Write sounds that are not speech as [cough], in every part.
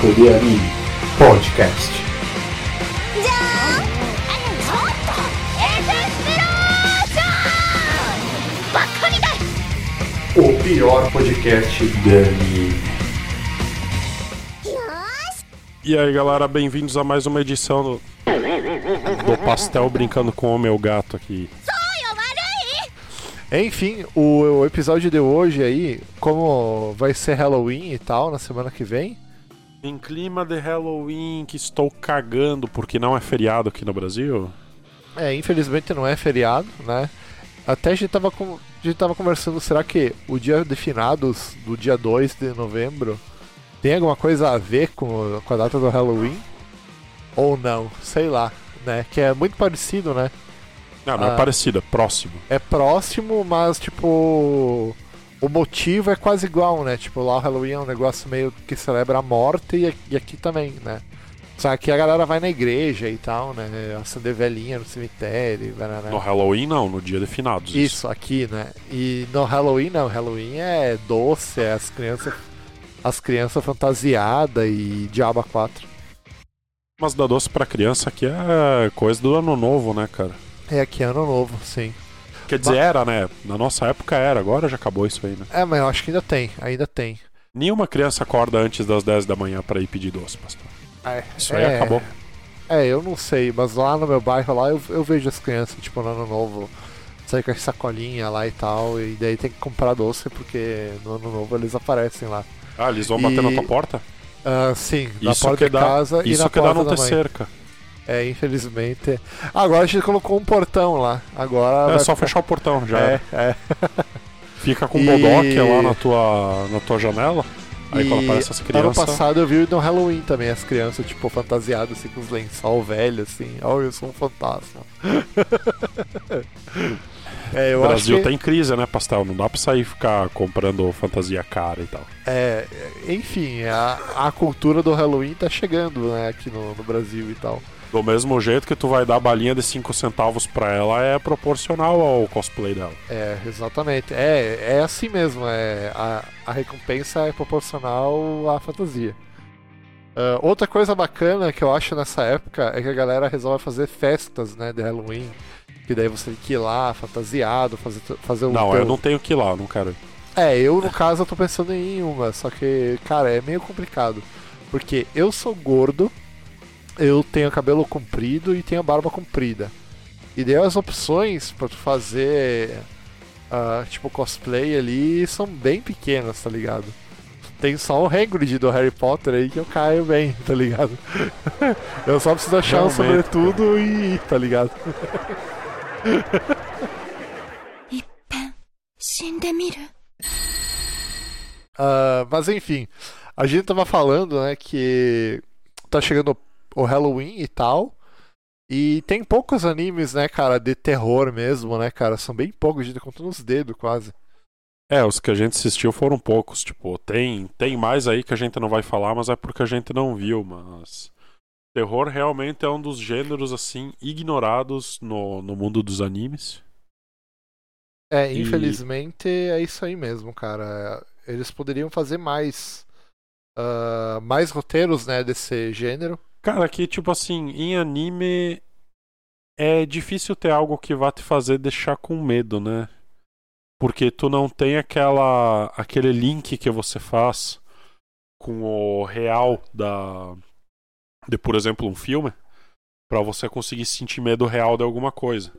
Papo Anime Podcast. O pior podcast da anime. E aí galera, bem-vindos a mais uma edição do, do Pastel Brincando com o Meu Gato aqui. Enfim, o, o, episódio de hoje aí, como vai ser Halloween e tal, na semana que vem, em clima de Halloween que estou cagando porque não é feriado aqui no Brasil. é, infelizmente não é feriado, né? Até a gente tava, com, a gente tava conversando, será que o dia de finados do dia 2 de novembro tem alguma coisa a ver com, com a data do Halloween? Ou não, sei lá, né? Que é muito parecido, né? Não, não Ah. é parecido, é próximo. É próximo, mas tipo. O motivo é quase igual, né? Tipo, lá o Halloween é um negócio meio que celebra a morte e, e aqui também, né? Só que a galera vai na igreja e tal, né? Acender velhinha no cemitério, barará. No Halloween não, no dia de finados. Isso, aqui, né? E no Halloween não, Halloween é doce, é as crianças. As crianças fantasiadas e Diaba 4. Mas dar doce pra criança aqui é coisa do ano novo, né, cara? É aqui ano novo, sim. Quer dizer, era, né? Na nossa época era, agora já acabou isso aí, né? É, mas eu acho que ainda tem, ainda tem. Nenhuma criança acorda antes das 10 da manhã pra ir pedir doce, pastor. É, Isso aí é, acabou. É, eu não sei, mas lá no meu bairro lá eu, eu vejo as crianças, tipo, no ano novo, sair com as sacolinhas lá e tal, e daí tem que comprar doce porque no ano novo eles aparecem lá. Ah, eles vão E- bater na tua porta? Ah, sim, na Isso porta dá, casa e isso na que dá porta não da ter cerca. É, infelizmente. Agora a gente colocou um portão lá. Agora É só ficar- fechar o portão, já. É, é. [laughs] Fica com E- o bodoque lá na tua, na tua janela. Aí quando E aparece as Ano crianças. passado eu vi no Halloween também as crianças, tipo, fantasiadas assim com os lençol velho, assim. Oh, eu sou um fantasma. [laughs] é, O Brasil que... tem crise, né, Pastel? Não dá pra sair e ficar comprando fantasia cara e tal. É, enfim, a, a cultura do Halloween tá chegando, né, aqui no, no Brasil e tal. Do mesmo jeito que tu vai dar balinha de 5 centavos pra ela, é proporcional ao cosplay dela. É, exatamente. É, é assim mesmo, é, a, a recompensa é proporcional à fantasia. Ah, outra coisa bacana que eu acho nessa época é que a galera resolve fazer festas, né, de Halloween. Que daí você tem que ir lá, fantasiado, fazer, fazer o Não, teu- eu não tenho que ir lá, não quero. É, eu no caso eu tô pensando em uma, só que, cara, é meio complicado. Porque eu sou gordo, eu tenho cabelo comprido e tenho barba comprida. E daí as opções pra tu fazer, ah, tipo, cosplay ali são bem pequenas, tá ligado? Tem só o Hagrid do Harry Potter aí que eu caio bem, [laughs] tá ligado? [laughs] eu só preciso achar um Realmente, sobretudo e ir, tá ligado? [laughs] 死んでみる Ah, mas enfim, a gente tava falando, né, que tá chegando o Halloween e tal. E tem poucos animes, né, cara, de terror mesmo, né, cara? São bem poucos, a gente conta nos dedos quase. É, os que a gente assistiu foram poucos. Tipo, tem, tem mais aí que a gente não vai falar, mas é porque a gente não viu. Mas. Terror realmente é um dos gêneros, assim, ignorados no, no mundo dos animes. É, E- infelizmente é isso aí mesmo, cara. Eles poderiam fazer mais. ah, mais roteiros, né, desse gênero. Cara, que tipo assim, em anime é difícil ter algo que vá te fazer deixar com medo, né? Porque tu não tem aquela aquele link que você faz com o real da de, por exemplo, um filme, pra você conseguir sentir medo real de alguma coisa.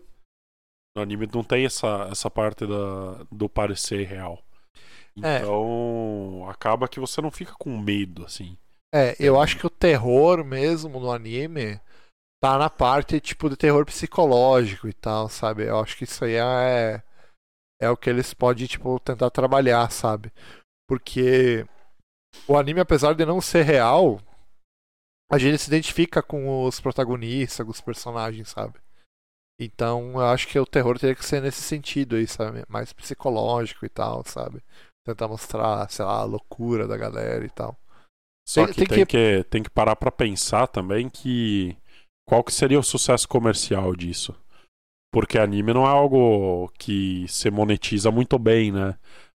No anime não tem essa essa parte da, do parecer real. É. Então, acaba que você não fica com medo assim. É, eu acho que o terror mesmo no anime tá na parte tipo de terror psicológico e tal, sabe? Eu acho que isso aí é é o que eles podem tipo tentar trabalhar, sabe? Porque o anime apesar de não ser real, a gente se identifica com os protagonistas, com os personagens, sabe? Então, eu acho que o terror teria que ser nesse sentido aí, sabe? Mais psicológico e tal, sabe? Tentar mostrar, sei lá, a loucura da galera e tal. Só Tem- que tem tem, que- que tem que parar pra pensar também que qual que seria o sucesso comercial disso? Porque anime não é algo que se monetiza muito bem, né?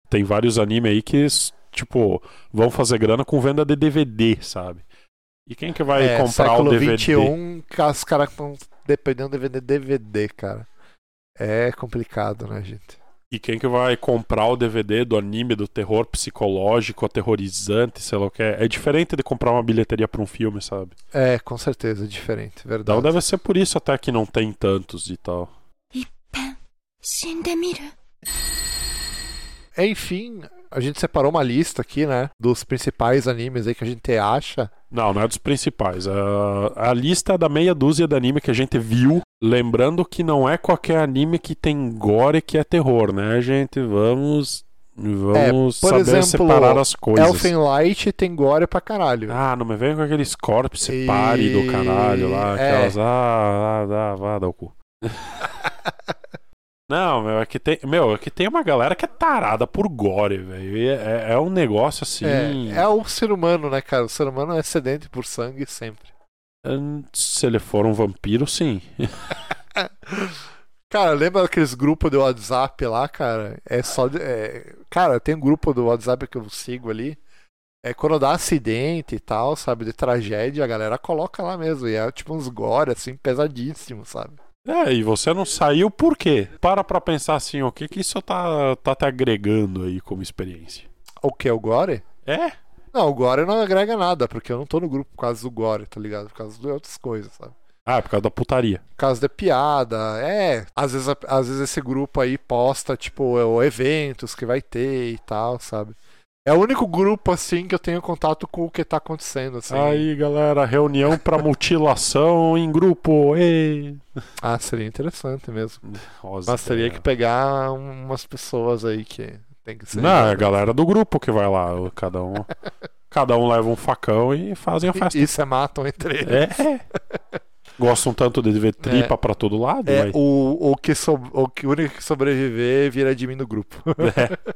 Tem vários anime aí que tipo, vão fazer grana com venda de DVD, sabe? E quem que vai é, comprar o DVD? 21, os caras estão dependendo de vender DVD, cara. É complicado, né, gente? E quem que vai comprar o DVD do anime, do terror psicológico, aterrorizante, sei lá o que é? É diferente de comprar uma bilheteria para um filme, sabe? É, com certeza, é diferente, verdade. Então deve ser por isso até que não tem tantos e tal. Enfim, a gente separou uma lista aqui, né? Dos principais animes aí que a gente acha não, não é dos principais. A, a lista é da meia dúzia de anime que a gente viu. Lembrando que não é qualquer anime que tem gore que é terror, né, gente? Vamos. Vamos por saber exemplo, separar as coisas. Elfen Light tem gore pra caralho. Ah, não me vem com aqueles corpos E- separe do caralho lá, é. aquelas. Ah, ah, dá, vá, dá o cu. [laughs] Não, meu, é que tem. Meu, é que tem uma galera que é tarada por gore, velho. É, é um negócio assim. É, é o ser humano, né, cara? O ser humano é sedento por sangue sempre. Hum, Se ele for um vampiro, sim. [laughs] Cara, lembra daqueles grupos do WhatsApp lá, cara? É só. de- é, Cara, tem um grupo do WhatsApp que eu sigo ali. É quando dá acidente e tal, sabe? De tragédia, a galera coloca lá mesmo. E é tipo uns gore, assim, pesadíssimos, sabe? É, e você não saiu por quê? Para pra pensar assim, o que que isso tá, tá te agregando aí como experiência? O que? O gore? É? Não, o gore não agrega nada, porque eu não tô no grupo por causa do gore, tá ligado? Por causa de outras coisas, sabe? Ah, é por causa da putaria. Por causa da piada, é. Às vezes, às vezes esse grupo aí posta, tipo, é, eventos que vai ter e tal, sabe? É o único grupo, assim, que eu tenho contato com o que tá acontecendo, assim. Aí, galera, reunião pra mutilação em grupo. Ei. Ah, seria interessante mesmo. Rosa, Mas teria cara. que pegar umas pessoas aí que tem que ser. Não, é a galera do grupo que vai lá. Cada um, cada um leva um facão e fazem a festa. E se matam entre eles. É. [laughs] Gostam tanto de ver tripa pra todo lado. É, mas- o, o, que so, o que o único que sobreviver vira admin do grupo. [laughs] É.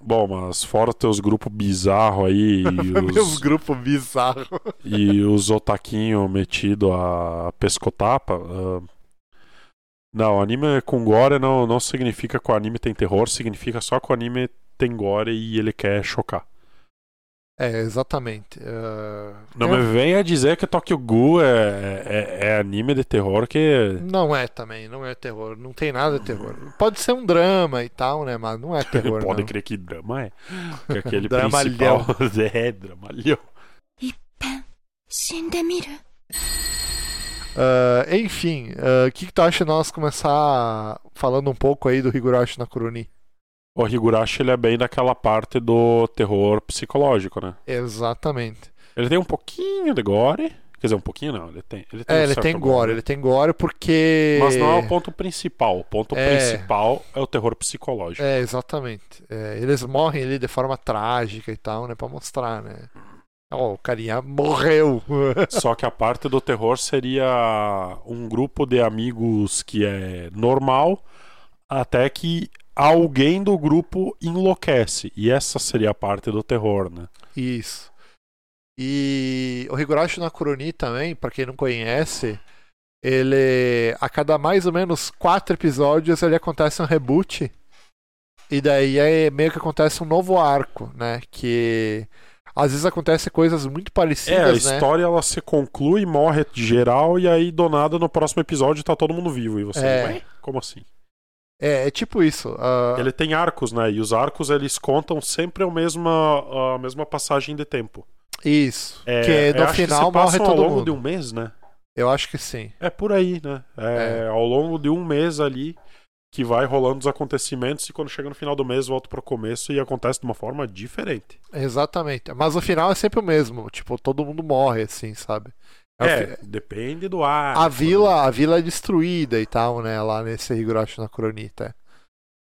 Bom, mas fora teus grupos bizarros aí [laughs] e Meus os, grupos bizarros. e os otaquinhos metidos a pescotapa. ah, não, anime com gore não, não significa que o anime tem terror, significa só que o anime tem gore e ele quer chocar. É, exatamente. Uh, não é... me venha dizer que Tokyo Ghoul é, é, é, anime de terror que. Não é também, não é terror. Não tem nada de terror. Pode ser um drama e tal, né? Mas não é [laughs] terror. Pode não. crer que drama é. Que [laughs] aquele dramalhão. principal [laughs] é dramalhão. Uh, enfim, ah, o uh, que, que tu acha de nós começar falando um pouco aí do Higurashi na Kuroni? O Higurashi ele é bem daquela parte do terror psicológico, né? Exatamente. Ele tem um pouquinho de gore. Quer dizer, um pouquinho não, ele tem. Ele tem É, um ele tem gore, ele tem gore porque. Mas não é o ponto principal. O ponto É. principal é o terror psicológico. É, exatamente. É, eles morrem ali de forma trágica e tal, né? Pra mostrar, né? Ó, o carinha morreu. [laughs] Só que a parte do terror seria um grupo de amigos que é normal, até que alguém do grupo enlouquece. E essa seria a parte do terror, né? Isso. E o Higurashi no Kuroni também, pra quem não conhece, ele a cada mais ou menos quatro episódios ele acontece um reboot. E daí é meio que acontece um novo arco, né? Que às vezes acontece coisas muito É, a parecidas, né? história ela se conclui, morre geral, e aí do nada no próximo episódio tá todo mundo vivo. E você, É. como assim? É, é tipo isso. ah, Ele tem arcos, né? E os arcos eles contam sempre a mesma, a mesma passagem de tempo. Isso. É, que eu no que final passam morre ao todo longo mundo. de um mês, né? Eu acho que sim. É por aí, né? É, ao longo de um mês ali que vai rolando os acontecimentos e quando chega no final do mês volta pro começo e acontece de uma forma diferente. Exatamente. Mas o final é sempre o mesmo. Tipo, todo mundo morre, assim, sabe? É É, depende do ar. A vila, a vila é destruída e tal, né? Lá nesse Higurashi na Kuronita.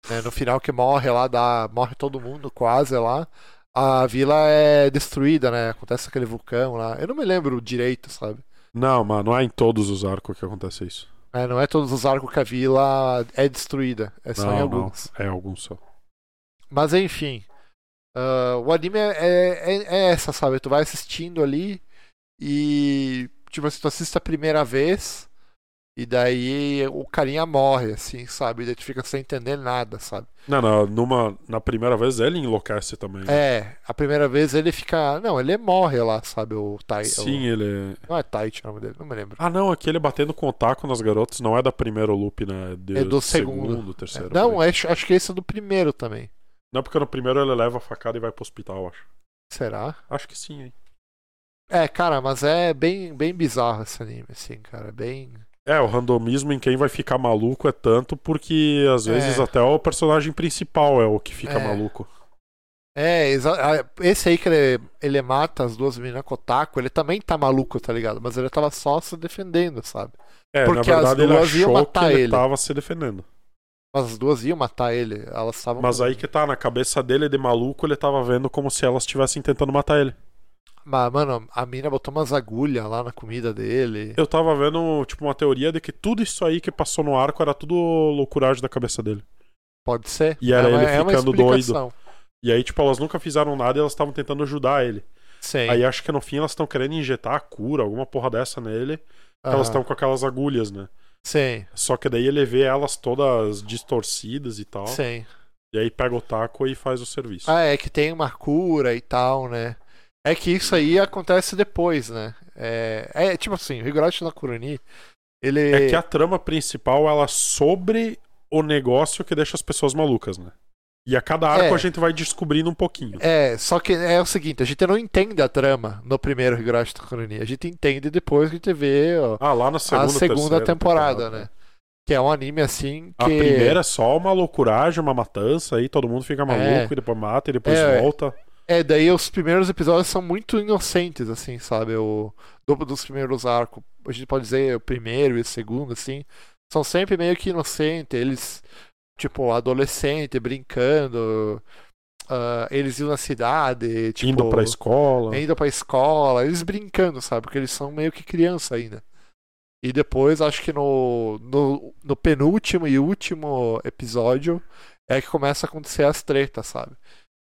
Né, no final que morre lá, dá, morre todo mundo quase lá. A vila é destruída, né? Acontece aquele vulcão lá. Eu não me lembro direito, sabe? Não, mas não é em todos os arcos que acontece isso. É, não é todos os arcos que a vila é destruída. É só não, em não, alguns. é alguns só. Mas enfim. ah, o anime é, é, é essa, sabe? Tu vai assistindo ali e. Tipo assim, tu assiste a primeira vez. E daí o carinha morre, assim, sabe? E daí tu fica sem entender nada, sabe? Não, não, numa, na primeira vez ele enlouquece também. né? É, a primeira vez ele fica. Não, ele morre lá, sabe? O Tai. Sim, o... ele. Não é Taichi o nome dele, não me lembro. Ah, não, aquele batendo com o taco nas garotas não é da primeira loop, né? É do segundo. terceiro. É, não, aí. acho, acho que esse é do primeiro também. Não, porque no primeiro ele leva a facada e vai pro hospital, acho. Será? Acho que sim, hein? É, cara, mas é bem, bem bizarro esse anime, assim, cara. é Bem. É, o randomismo em quem vai ficar maluco é tanto porque às vezes É. até o personagem principal é o que fica É. maluco. É, ah, esse aí que ele, ele mata as duas meninas taco, ele também tá maluco, tá ligado? Mas ele tava só se defendendo, sabe? É, Porque na as verdade ele duas iam achou matar que ele, ele. tava se defendendo. Mas as duas iam matar ele, elas estavam. Mas aí que tá, na cabeça dele de maluco, ele tava vendo como se elas estivessem tentando matar ele. Mas, mano, a mina botou umas agulhas lá na comida dele. Eu tava vendo, tipo, uma teoria de que tudo isso aí que passou no arco era tudo loucuragem da cabeça dele. Pode ser. E era é ele é ficando doido. E aí, tipo, elas nunca fizeram nada e elas estavam tentando ajudar ele. Sim. Aí acho que no fim elas estão querendo injetar a cura, alguma porra dessa nele. Aham. Elas estão com aquelas agulhas, né? Sim, Só que daí ele vê elas todas distorcidas e tal. sim. E aí pega o taco e faz o serviço. Ah, é que tem uma cura e tal, né? É que isso aí acontece depois, né? É, é tipo assim, o Higurashi no Kurani, ele. É que a trama principal ela é sobre o negócio que deixa as pessoas malucas, né? E a cada arco É. a gente vai descobrindo um pouquinho. É, só que é o seguinte, a gente não entende a trama no primeiro Higurashi no Kurani. A gente entende depois que a gente vê ó, Ah, lá na segunda, a segunda terceira temporada, né? Que é um anime assim que. A primeira é só uma loucuragem, uma matança, aí todo mundo fica maluco É. e depois mata e depois É. volta. É, daí os primeiros episódios são muito inocentes, assim, sabe? O do, dos primeiros arcos. A gente pode dizer o primeiro e o segundo, assim. São sempre meio que inocentes. Eles, tipo, adolescente, brincando. ah, eles iam na cidade, tipo. indo pra escola. Indo pra escola. Eles brincando, sabe? Porque eles são meio que criança ainda. E depois, acho que no, no, no penúltimo e último episódio é que começa a acontecer as tretas, sabe?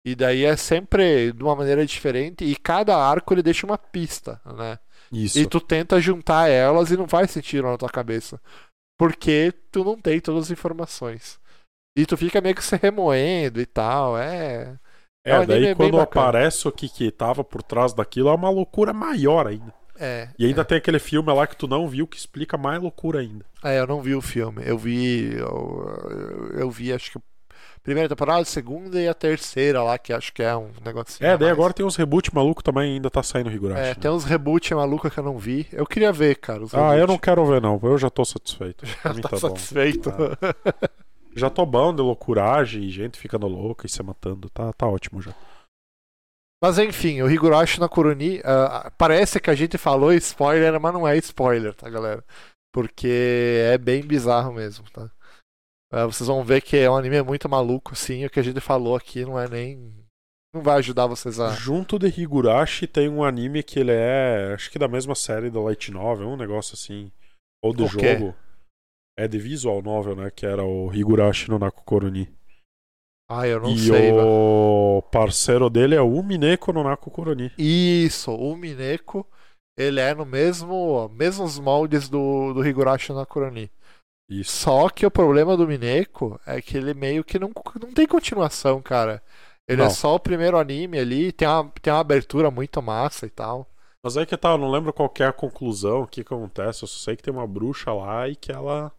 E daí é sempre de uma maneira diferente e cada arco ele deixa uma pista, né? Isso. E tu tenta juntar elas e não faz sentido na tua cabeça. Porque tu não tem todas as informações. E tu fica meio que se remoendo e tal, é... É, é um daí quando aparece o que, que tava por trás daquilo, é uma loucura maior ainda. É, E ainda tem aquele filme lá que tu não viu que explica mais loucura ainda. É, eu não vi o filme. Eu vi. Eu, eu vi, acho que. Primeira temporada, a segunda e a terceira lá, que acho que é um negocinho. É, daí mais. agora tem uns reboot maluco também, ainda tá saindo Higurashi. É, né? tem uns reboot maluca que eu não vi. Eu queria ver, cara. Ah, eu não quero ver não, eu já tô satisfeito. [laughs] Mim tá tá satisfeito. [laughs] Já tô bom de loucuragem e gente ficando louca e se matando, tá, tá ótimo já. Mas enfim, o Higurashi na Kuroni. ah, parece que a gente falou spoiler, mas não é spoiler, tá, galera? Porque é bem bizarro mesmo, tá? Ah, vocês vão ver que é um anime muito maluco, assim. O que a gente falou aqui não é nem. Não vai ajudar vocês a. Junto de Higurashi tem um anime que ele é, acho que da mesma série da Light Novel, um negócio assim. Ou do O quê? jogo. É de Visual Novel, né? Que era o Higurashi no Nakukoroni. Ah, eu não e sei, mano. o parceiro dele é o Mineko no Nakukoroni. Isso, o Mineko, ele é no mesmo mesmos moldes do, do Higurashi no Kuroni. Isso. Só que o problema do Mineko é que ele meio que não, não tem continuação, cara. Ele é Não. só o primeiro anime ali, tem uma, tem uma abertura muito massa e tal. Mas aí que tá, eu não lembro qual que é a conclusão, o que que acontece. Eu só sei que tem uma bruxa lá e que ela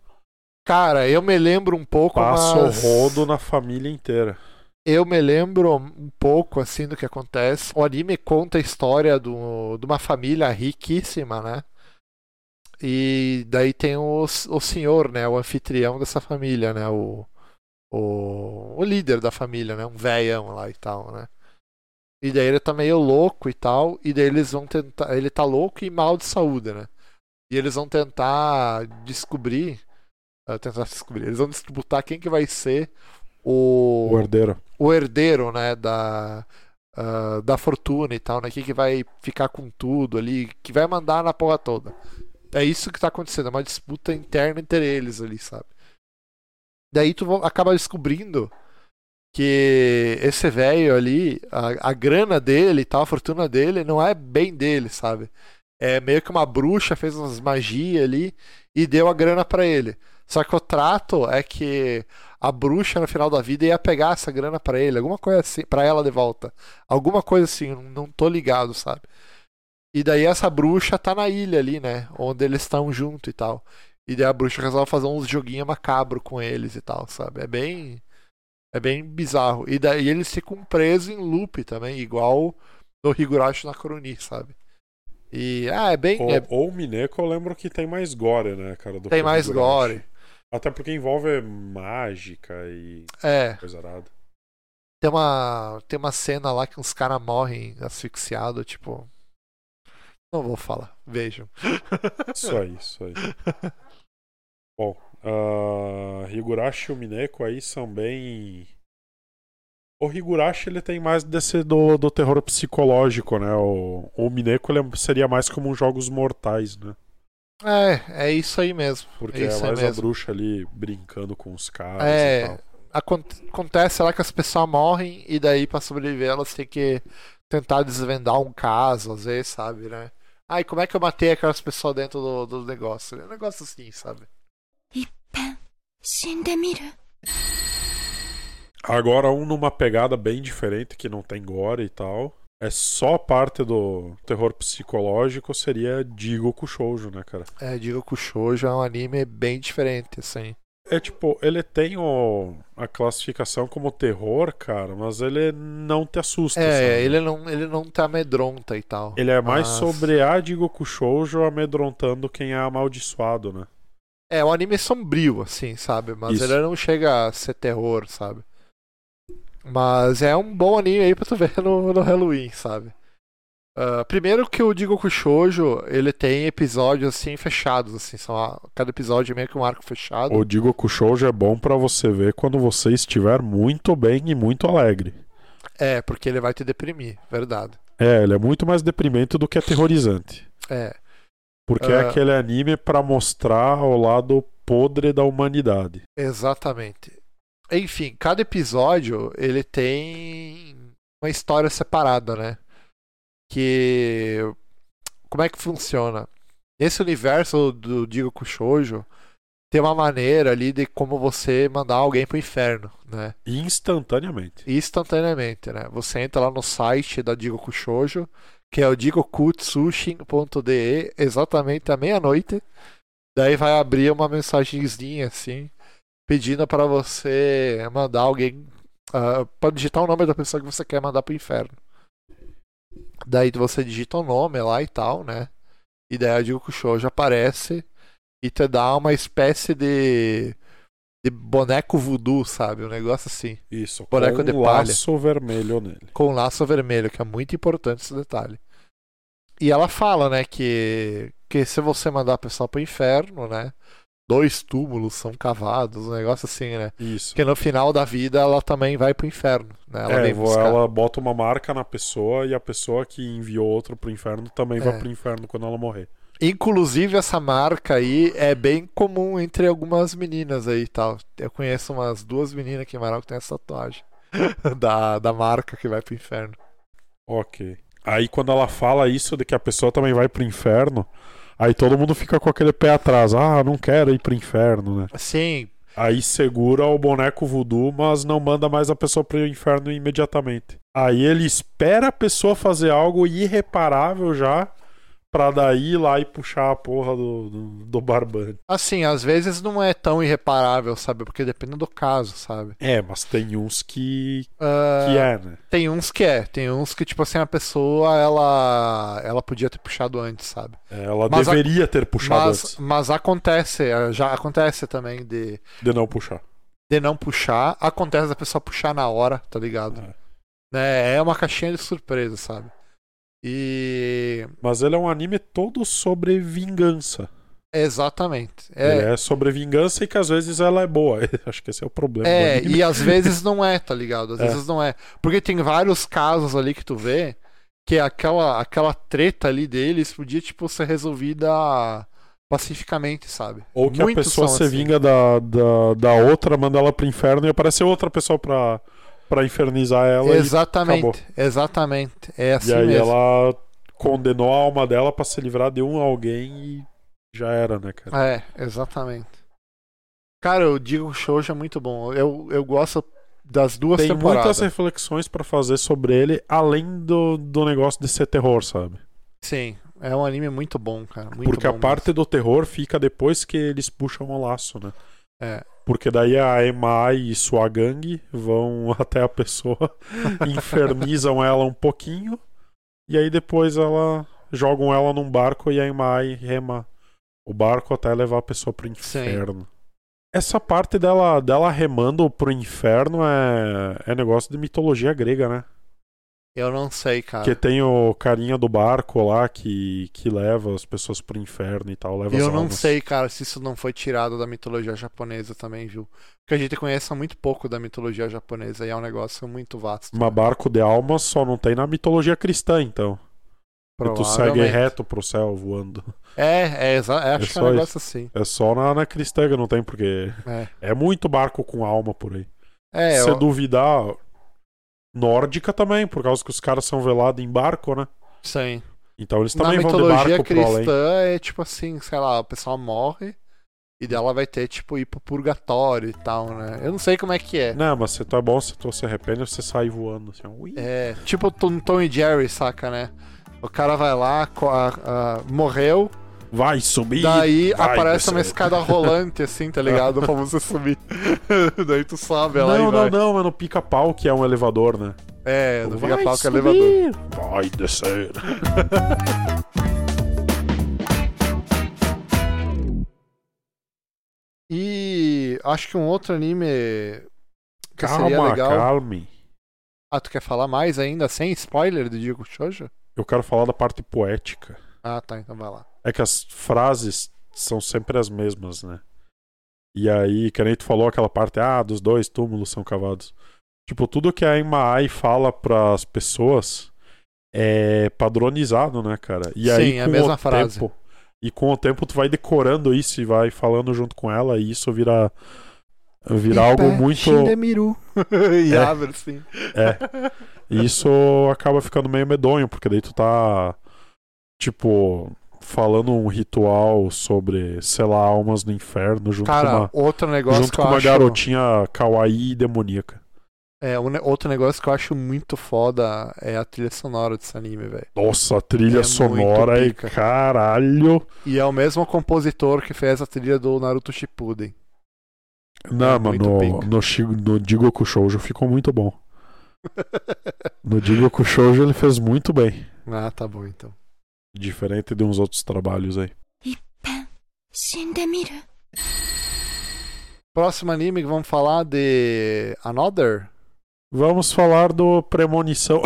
Cara, eu me lembro um pouco, passa mas... o rodo na família inteira. Eu me lembro um pouco assim do que acontece. O anime conta a história do, de uma família riquíssima, né? E daí tem o, o senhor, né? O anfitrião dessa família, né? O, o, o líder da família, né? Um velhão lá e tal, né? E daí ele tá meio louco e tal. E daí eles vão tentar. Ele tá louco e mal de saúde, né? E eles vão tentar descobrir. ah, tentar descobrir. Eles vão disputar quem que vai ser o, O herdeiro. o herdeiro, né, da, ah, da fortuna e tal, né, que, que vai ficar com tudo ali, que vai mandar na porra toda. É isso que tá acontecendo, é uma disputa interna entre eles ali, sabe? Daí tu acaba descobrindo que esse velho ali, a, a grana dele e tal, a fortuna dele, não é bem dele, sabe? é meio que uma bruxa fez umas magias ali e deu a grana pra ele. Só que o trato é que a bruxa no final da vida ia pegar essa grana pra ele, alguma coisa assim, pra ela de volta. Alguma coisa assim, não tô ligado, sabe? E daí essa bruxa tá na ilha ali, né? Onde eles estão junto e tal. E daí a bruxa resolve fazer uns joguinhos macabro com eles e tal, sabe? É bem. É bem bizarro. E daí eles ficam presos em loop também, igual no Higurashi na Kuroni, sabe? E. Ah, é bem. Ou, é- ou o Mineko eu lembro que tem mais gore, né, cara? do tem mais Higurashi. gore. Até porque envolve mágica e É. coisa arada. Tem uma, tem uma cena lá que uns caras morrem asfixiados, tipo. Não vou falar, vejam. Isso aí, isso aí. Bom, ah, Higurashi e o Mineko aí são bem. O Higurashi ele tem mais desse do, do terror psicológico, né? O, o Mineko ele seria mais como uns jogos mortais, né? É, é isso aí mesmo. Porque é é mais a bruxa ali brincando com os caras É. e tal. Acon- Acontece lá que as pessoas morrem e daí pra sobreviver elas têm que tentar desvendar um caso, às vezes, sabe, né? Ai, como é que eu matei aquelas pessoas dentro do, do negócio? É um negócio assim, sabe? Agora um numa pegada bem diferente, que não tem gore e tal. É só parte do terror psicológico seria Digo Shoujo, né, cara? É, Digo Shoujo é um anime bem diferente, assim. É tipo, ele tem o, a classificação como terror, cara, mas ele não te assusta. É, sabe? ele não, ele não te amedronta e tal. Ele é mais Mas- sobre a Jigoku Shoujo amedrontando quem é amaldiçoado, né? É um anime sombrio, assim, sabe? Mas Isso. ele não chega a ser terror, sabe? Mas é um bom anime aí pra tu ver [laughs] no, no Halloween, sabe? Ah, primeiro que o Jigoku Shoujo, ele tem episódios assim fechados, assim, são a- cada episódio é meio que um arco fechado. O Jigoku Shoujo é bom pra você ver quando você estiver muito bem e muito alegre. É, porque ele vai te deprimir, verdade. É, ele é muito mais deprimente do que aterrorizante. É, Porque é Ah. aquele anime pra mostrar o lado podre da humanidade. exatamente. Enfim, cada episódio ele tem uma história separada, né? Que como é que funciona? Nesse universo do Jigoku Shoujo, tem uma maneira ali de como você mandar alguém pro inferno, né? Instantaneamente. Instantaneamente, né? Você entra lá no site da Jigoku Shoujo, que é o jigokutsushin.de, exatamente à meia-noite. Daí vai abrir uma mensagenzinha assim, pedindo para você mandar alguém ah, para digitar o nome da pessoa que você quer mandar pro inferno. Daí você digita o nome lá e tal, né? E daí a Jigoku Shoujo aparece e te dá uma espécie de de boneco voodoo, sabe? Um negócio assim Isso, Boneco com de palha. laço vermelho nele. com laço vermelho, que é muito importante esse detalhe. E ela fala, né, que, que se você mandar a pessoa pro inferno, né, dois túmulos são cavados, um negócio assim, né, Isso. que no final da vida ela também vai pro inferno, né, ela é, ela bota uma marca na pessoa e a pessoa que enviou outro pro inferno também É. vai pro inferno quando ela morrer. Inclusive essa marca aí é bem comum entre algumas meninas aí e tal. Eu conheço umas duas meninas aqui em Marau que tem essa tatuagem [laughs] da, da marca que vai pro inferno. Ok. Aí quando ela fala isso de que a pessoa também vai pro inferno, aí todo mundo fica com aquele pé atrás. Ah, não quero ir pro inferno, né? Sim, Aí segura o boneco voodoo, mas não manda mais a pessoa pro inferno imediatamente. Aí ele espera a pessoa fazer algo irreparável já, pra daí ir lá e puxar a porra do, do, do barbante. assim, às vezes não é tão irreparável, sabe? Porque depende do caso, sabe? É, mas tem uns que, Ah, que é, né? Tem uns que é, tem uns que, tipo assim, a pessoa, ela ela podia ter puxado antes, sabe? Ela Mas a- deveria ter puxado Mas, antes mas acontece, eh, já acontece também de, de não puxar. de não puxar, acontece da pessoa puxar na hora, tá ligado? É. Né? É uma caixinha de surpresa, sabe? E. Mas ele é um anime todo sobre vingança. Exatamente. É, é sobre vingança e que às vezes ela é boa. [laughs] Acho que esse é o problema. é e às vezes não é, tá ligado? Às [laughs] É. vezes não é. Porque tem vários casos ali que tu vê que aquela, aquela treta ali deles podia, tipo, ser resolvida pacificamente, sabe? Ou que Muitos a pessoa se assim. vinga da, da, da outra, manda ela pro inferno e aparece outra pessoa pra, pra infernizar ela. e- Exatamente, exatamente. É assim E, aí mesmo. ela condenou a alma dela pra se livrar de um alguém e já era, né, cara? É, exatamente. Cara, eu digo Shoujo é muito bom. Eu, eu gosto das duas Tem temporadas. muitas reflexões pra fazer sobre ele, além do, do negócio de ser terror, sabe? Sim, é um anime muito bom, cara. Muito Porque a bom parte do terror fica depois que eles puxam o laço, né? É. Porque daí a Emai e sua gangue vão [laughs] até a pessoa, [laughs] infernizam ela um pouquinho, e aí depois ela jogam ela num barco e a Emai rema o barco até levar a pessoa pro inferno. Essa parte dela, dela remando pro inferno é, é negócio de mitologia grega, né? Eu não sei, cara. Que tem o carinha do barco lá que, que leva as pessoas pro inferno e tal. Leva Eu não sei, cara, se isso não foi tirado da mitologia japonesa também, viu? Porque a gente conhece muito pouco da mitologia japonesa e é um negócio muito vasto. Mas barco de almas só não tem na mitologia cristã, então. Que tu segue reto pro céu voando. É, é, exa- é, acho É que é um negócio assim. É só na, na cristã que não tem, porque É, é muito barco com alma por aí. é Se eu- duvidar, nórdica também, por causa que os caras são velados em barco, né? sim. Então eles Na também vão de mitologia barco pro além. cristã é tipo assim, sei lá, o pessoal morre e dela vai ter, tipo, ir pro purgatório e tal, né? Eu não sei como é que é. Não, mas se tu é bom, se tu se arrepende, você sai voando. Assim, ui. É, tipo Tom, Tom e Jerry, saca, né? O cara vai lá, a- a- morreu, Vai subir! daí vai aparece uma escada rolante, assim, tá ligado? pra você subir. [laughs] daí tu sobe lá Não, e vai. não, não, é no pica-pau que é um elevador, né? É, do Vai pica-pau que é elevador. Vai descer. [laughs] E acho que um outro anime que seria Calma, legal. calme. Ah, tu quer falar mais ainda, sem spoiler do Diego Shoujo? Eu quero falar da parte poética. Ah, tá, então vai lá. É que as frases são sempre as mesmas, né? E aí, que nem tu falou aquela parte, ah, dos dois túmulos são cavados. Tipo, tudo que a Imai fala pras pessoas é padronizado, né, cara? E aí, Sim, é a com mesma o frase. tempo, e com o tempo tu vai decorando isso e vai falando junto com ela e isso vira vira algo muito Shindemiru. [laughs] e É. abre assim. É. E isso acaba ficando meio medonho, porque daí tu tá, tipo, falando um ritual sobre, sei lá, almas no inferno junto Cara, com uma, outro negócio junto com uma acho. garotinha kawaii e demoníaca. É, um outro negócio que eu acho muito foda é a trilha sonora desse anime, velho. Nossa, a trilha É sonora é pica. caralho. E é o mesmo compositor que fez a trilha do Naruto Shippuden. Não, É no, pica. no, no Shoujo ficou muito bom. [laughs] No Jigoku Shoujo ele fez muito bem. ah, tá bom então. Diferente de uns outros trabalhos aí. Próximo anime que vamos falar de Another? Vamos falar do Premonição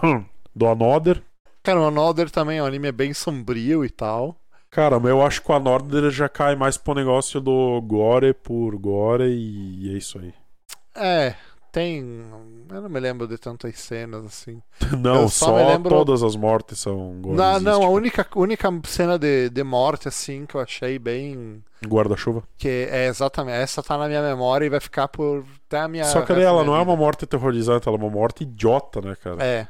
[coughs] do Another. Cara, o Another também é um anime bem sombrio e tal. Cara, eu acho que o Another já cai mais pro negócio do gore por gore e é isso aí. É, tem. Eu não me lembro de tantas cenas assim. Não, Eu só só, lembro- todas as mortes são. Não, não, a tipo, única, única cena de, de morte assim que eu achei bem. Guarda-chuva. Que é exatamente. Essa tá na minha memória e vai ficar por. Até a minha. Só que ela da não é vida. uma morte aterrorizante, ela é uma morte idiota, né, cara? É.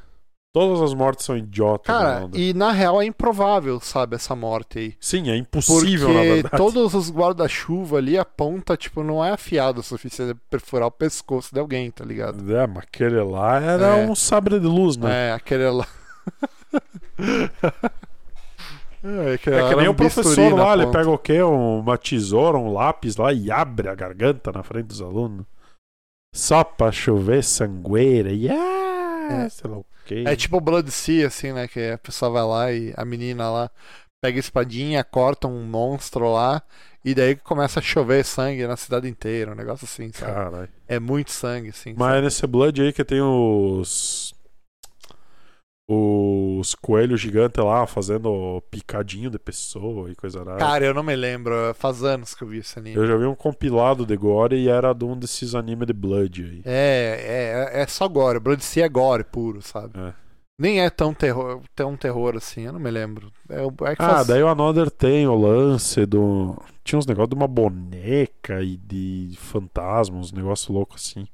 Todas as mortes são idiotas. Cara, e na real é improvável, sabe, essa morte aí. Sim, é impossível, na Porque verdade. todos os guarda-chuva ali, a ponta, tipo, não é afiada o suficiente pra perfurar o pescoço de alguém, tá ligado? É, mas aquele lá era É. um sabre de luz, né? É, aquele lá. [laughs] é, aquele É, lá que nem um o professor na lá, ele pega o quê? Uma tesoura, um lápis lá e abre a garganta na frente dos alunos. Só pra chover sangueira. E ah, É. sei lá o quê. É tipo Blood Sea, assim, né? Que a pessoa vai lá e a menina lá pega a espadinha, corta um monstro lá, e daí começa a chover sangue na cidade inteira, um negócio assim, sabe? Caralho. É muito sangue, assim. Mas é nesse Blood aí que tem os. Os coelhos gigantes lá fazendo picadinho de pessoa e coisa rara. Cara, eu não me lembro, faz anos que eu vi esse anime. Eu já vi um compilado de Gore e era de um desses animes de Blood aí. É, é, é só gore. Blood Sea é gore puro, sabe? É. Nem é tão terror, tão terror assim, eu não me lembro. É, é Ah, faz- daí o Another tem o lance do. Tinha uns negócios de uma boneca e de fantasmas, uns negócios loucos assim.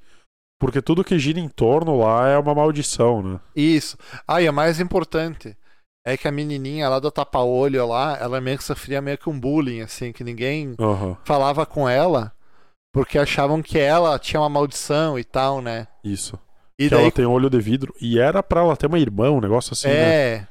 Porque tudo que gira em torno lá é uma maldição, né? Isso. Ah, e a mais importante. é que a menininha lá do tapa-olho lá, ela meio que sofria meio que um bullying, assim, que ninguém Aham, falava com ela porque achavam que ela tinha uma maldição e tal, né? isso. E que daí ela tem olho de vidro. E era pra ela ter uma irmã, um negócio assim, né? é.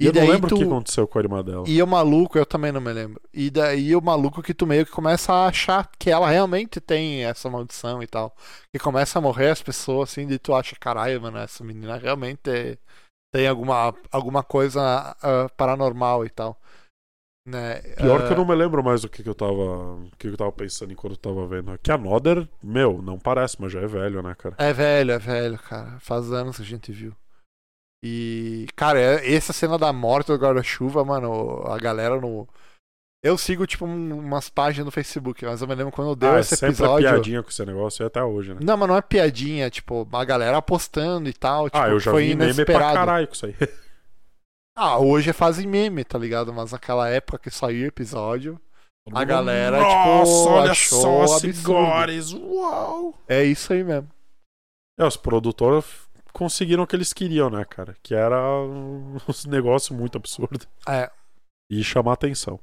E eu daí não lembro tu o que aconteceu com a irmã dela. e o maluco, eu também não me lembro. E daí o maluco que tu meio que começa a achar que ela realmente tem essa maldição e tal. Que começa a morrer as pessoas assim, e tu acha, caralho, mano, essa menina realmente tem alguma, alguma coisa ah, paranormal e tal. Né? Pior Ah, que eu não me lembro mais o que, que eu tava. O que, que eu tava pensando enquanto eu tava vendo. Que a Nodder, meu, não parece, mas já é velho, né, cara? É velho, é velho, cara. Faz anos que a gente viu. E, cara, é- essa cena da morte do guarda-chuva, mano, a galera no. Eu sigo, tipo, um- umas páginas no Facebook, mas eu me lembro quando deu ah, é esse sempre episódio. a piadinha com esse negócio e até hoje, né? Não, mas não é piadinha, tipo, a galera apostando e tal. Tipo, ah, eu já foi vi meme pra caralho com isso aí. [laughs] Ah, hoje fazem meme, tá ligado? Mas naquela época que saiu o episódio, A galera, Nossa, tipo, olha achou só, absurdo. cigares, uau! é isso aí mesmo. É, os produtores conseguiram o que eles queriam, né, cara? Que era [laughs] um negócio muito absurdo. É. E chamar atenção.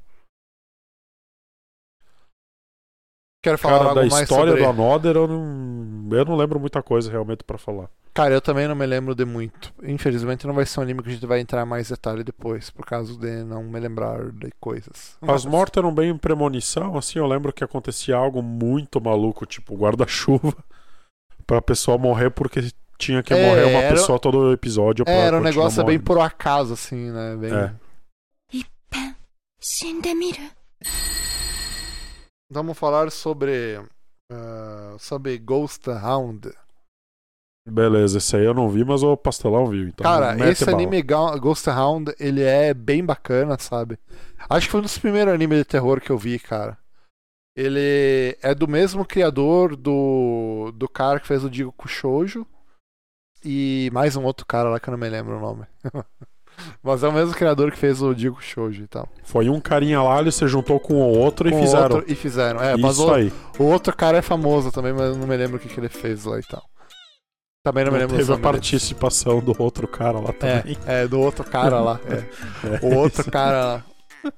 Quero falar Cara, algo da história sobre... do Another, eu não, eu não lembro muita coisa realmente pra falar. Cara, eu também não me lembro de muito. Infelizmente não vai ser um anime que a gente vai entrar mais detalhe depois, por causa de não me lembrar de coisas. As Mas- mortes eram bem premonição, assim, eu lembro que acontecia algo muito maluco, tipo guarda-chuva, pra pessoa morrer porque tinha que é, morrer uma era... pessoa todo episódio pra é, Era um negócio morrendo. bem por acaso, assim, né? Bem... É. Vamos falar sobre. Uh, sobre Ghost Hound. Beleza, esse aí eu não vi, mas o Pastelão viu. Então Cara, esse bala. anime Ghost Hound, ele é bem bacana, sabe? Acho que foi um dos primeiros animes de terror que eu vi, cara. Ele é do mesmo criador do, do cara que fez o Digo Kushoujo e mais um outro cara lá que eu não me lembro o nome. [laughs] Mas é o mesmo criador que fez o Digo Shoujo e tal. Foi um carinha lá, ele se juntou com o outro Com e fizeram. outro- e fizeram. É, mas Isso o, aí. o outro cara é famoso também, mas eu não me lembro o que, que ele fez lá e tal. Também não, me Não lembro os teve a dele. participação do outro cara lá também. É, é, do outro cara lá. [laughs] é. O outro cara lá. [laughs]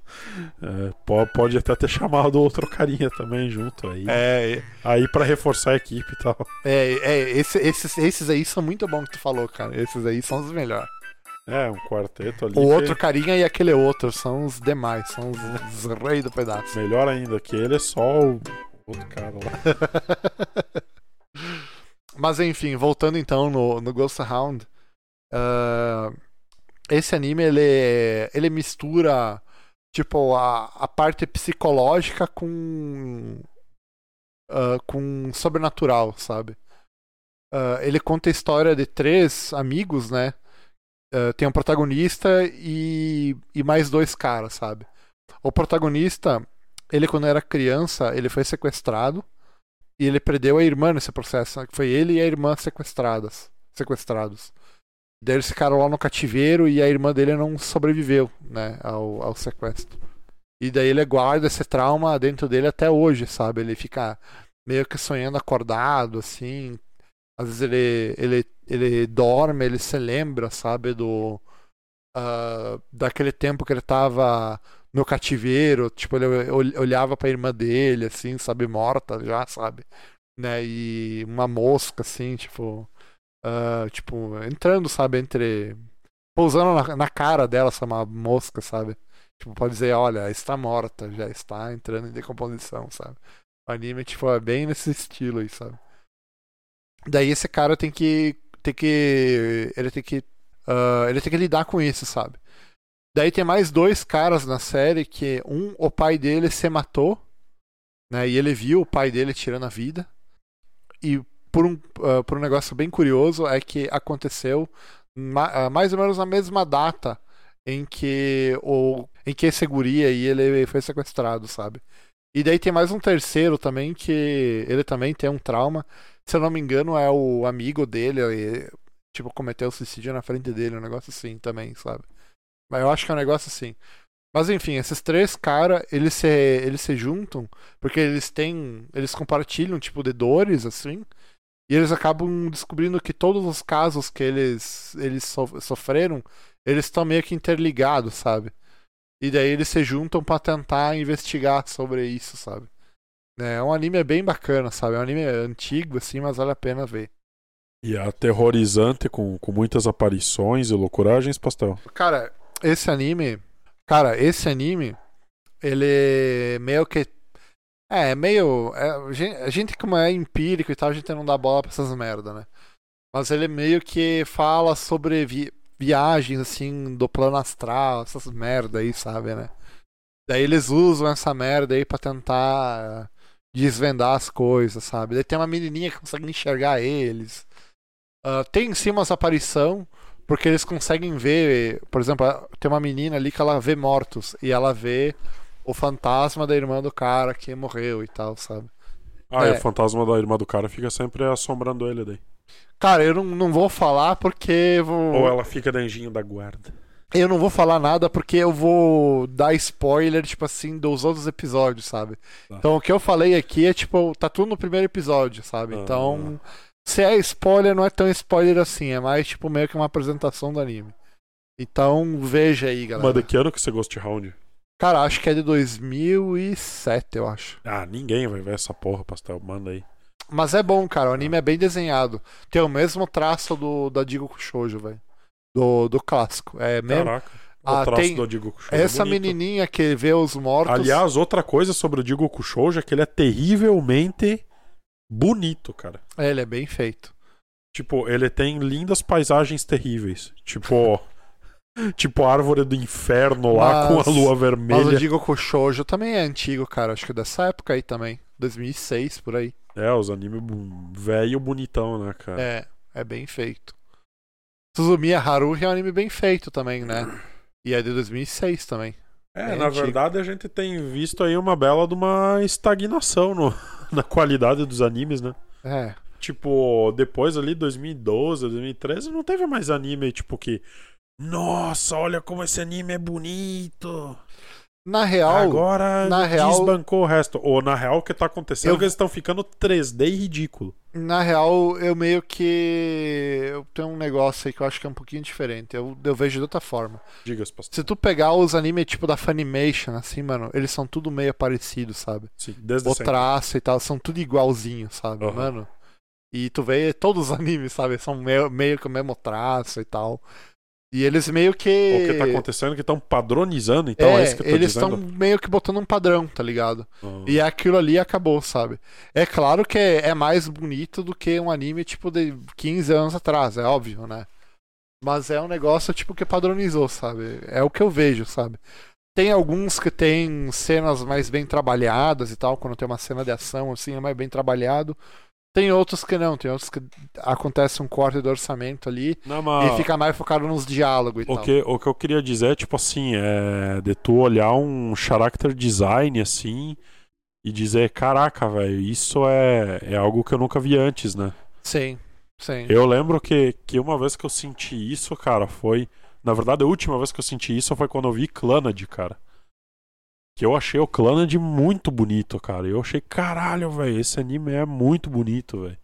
É, po- pode até ter chamado outro carinha também junto aí. É, Aí pra reforçar a equipe e tal. é, é esse- esses, esses aí são muito bons que tu falou, cara. Esses aí são os melhores. É, um quarteto ali. O que- outro carinha e aquele outro são os demais, são os, os reis do pedaço. Melhor ainda, que ele é só o outro cara lá. [laughs] Mas enfim, voltando então no, no Ghost Hound. ah, esse anime ele, ele mistura tipo a, a parte psicológica com ah, com sobrenatural, sabe? Ah, ele conta a história de três amigos, né? Ah, tem um protagonista e, e mais dois caras, sabe? O protagonista, ele quando era criança, ele foi sequestrado e ele perdeu a irmã nesse processo, né? foi ele e a irmã sequestradas, sequestrados. Daí eles ficaram lá no cativeiro e a irmã dele não sobreviveu, né, ao, ao sequestro. E daí ele guarda esse trauma dentro dele até hoje, sabe? Ele fica meio que sonhando acordado, assim. Às vezes ele, ele, ele dorme, ele se lembra, sabe, do. ah, daquele tempo que ele tava no cativeiro, tipo, ele ol- olhava pra irmã dele, assim, sabe, morta já, sabe? Né? E uma mosca, assim, tipo. Ah, tipo, entrando, sabe, entre. Pousando na, na cara dela, uma mosca, sabe? Tipo, pode dizer, olha, está morta, já está entrando em decomposição, sabe? O anime, tipo, é bem nesse estilo aí, sabe? Daí esse cara tem que. Tem que. Ele tem que. ah, ele tem que lidar com isso, sabe? Daí tem mais dois caras na série que um, o pai dele se matou, né? E ele viu o pai dele tirando a vida. E por um, ah, por um negócio bem curioso é que aconteceu ma- ah, mais ou menos na mesma data em que o em que esse guri aí ele foi sequestrado, sabe? E daí tem mais um terceiro também que ele também tem um trauma. Se eu não me engano, é o amigo dele, e, tipo, cometeu suicídio na frente dele, um negócio assim também, sabe? Mas eu acho que é um negócio assim. Mas enfim, esses três caras, eles se, eles se juntam porque eles têm. Eles compartilham, tipo, de dores, assim. E eles acabam descobrindo que todos os casos que eles, eles so- sofreram, eles estão meio que interligados, sabe? E daí eles se juntam pra tentar investigar sobre isso, sabe? É um anime bem bacana, sabe? É um anime antigo, assim, mas vale a pena ver. E é aterrorizante com, com muitas aparições e loucuragens, pastel. Cara, esse anime. Cara, esse anime. Ele meio que. É, meio. é, a gente- como é empírico e tal, a gente não dá bola pra essas merda, né? Mas ele meio que fala sobre vi- viagens, assim, do plano astral, essas merda aí, sabe, né? Daí eles usam essa merda aí pra tentar desvendar as coisas, sabe? Daí tem uma menininha que consegue enxergar eles. Ah, tem em si umas aparição, porque eles conseguem ver, por exemplo, tem uma menina ali que ela vê mortos e ela vê o fantasma da irmã do cara que morreu e tal, sabe? Ah, e É. o fantasma da irmã do cara fica sempre assombrando ele daí. Cara, eu não, não vou falar porque vou. Ou ela fica de anjinho da guarda. Eu não vou falar nada porque eu vou dar spoiler, tipo assim, dos outros episódios, sabe? Tá. Então o que eu falei aqui é tipo, tá tudo no primeiro episódio, sabe? Ah. Então, se é spoiler, não é tão spoiler assim, é mais tipo meio que uma apresentação do anime. Então, veja aí, galera. Mas de que ano que você Ghost Round? Cara, acho que é de 2007, eu acho. Ah, ninguém vai ver essa porra, pastel. Manda aí. Mas é bom, cara, o anime é bem desenhado. Tem o mesmo traço do da Digo Shoujo, velho. Do, do clássico. É mesmo. Caraca. O Ah, traço tem- do Digo Kushoujo Essa é bonito. menininha que vê os mortos. Aliás, outra coisa sobre o Digo Kushoujo é que ele é terrivelmente bonito, cara. É, ele é bem feito. Tipo, ele tem lindas paisagens terríveis. Tipo. [laughs] tipo a árvore do inferno lá Mas- com a lua Mas o vermelha. Digo Shoujo também é antigo, cara. Acho que dessa época aí também. 2006, por aí. É, os animes velho bonitão, né, cara? É, é bem feito. Suzumiya Haruhi é um anime bem feito também, né? E é de 2006 também. É, É na antigo. verdade a gente tem visto aí uma bela de uma estagnação no- [laughs] na qualidade dos animes, né? É. Tipo, depois ali, 2012, 2013, não teve mais anime, tipo, que. Nossa, olha como esse anime é bonito. Na real, Agora na real- desbancou o resto. Ou na real, o que tá acontecendo Eu- é que eles estão ficando 3D e ridículo. na real, eu meio que. Eu tenho um negócio aí que eu acho que é um pouquinho diferente. Eu, eu vejo de outra forma. Diga-se, pastor. Se tu pegar os animes tipo da Funimation, assim, mano, eles são tudo meio parecidos, sabe? Sim, desde O sempre. traço e tal, são tudo igualzinho, sabe, Aham. mano? E tu vê todos os [laughs] animes, sabe? São meio, meio que o mesmo traço e tal. E eles meio que. O que tá acontecendo é que estão padronizando, então é, é, isso que eu tô eles estão meio que botando um padrão, tá ligado? Ah. E aquilo ali acabou, sabe? É claro que é, é mais bonito do que um anime tipo de 15 anos atrás, é óbvio, né? Mas é um negócio tipo que padronizou, sabe? É o que eu vejo, sabe? Tem alguns que tem cenas mais bem trabalhadas e tal, quando tem uma cena de ação assim, é mais bem trabalhado. Tem outros que não, tem outros que acontece um corte do orçamento ali Não, mas e fica mais focado nos diálogos e o tal. que, o que eu queria dizer é, tipo assim, é de tu olhar um character design assim e dizer, caraca, velho, isso é, é algo que eu nunca vi antes, né? Sim, sim. Eu lembro que, que uma vez que eu senti isso, cara, foi. Na verdade, a última vez que eu senti isso foi quando eu vi Clannad, cara. Que eu achei o Clannad muito bonito, cara. Eu achei, caralho, velho, esse anime é muito bonito, velho.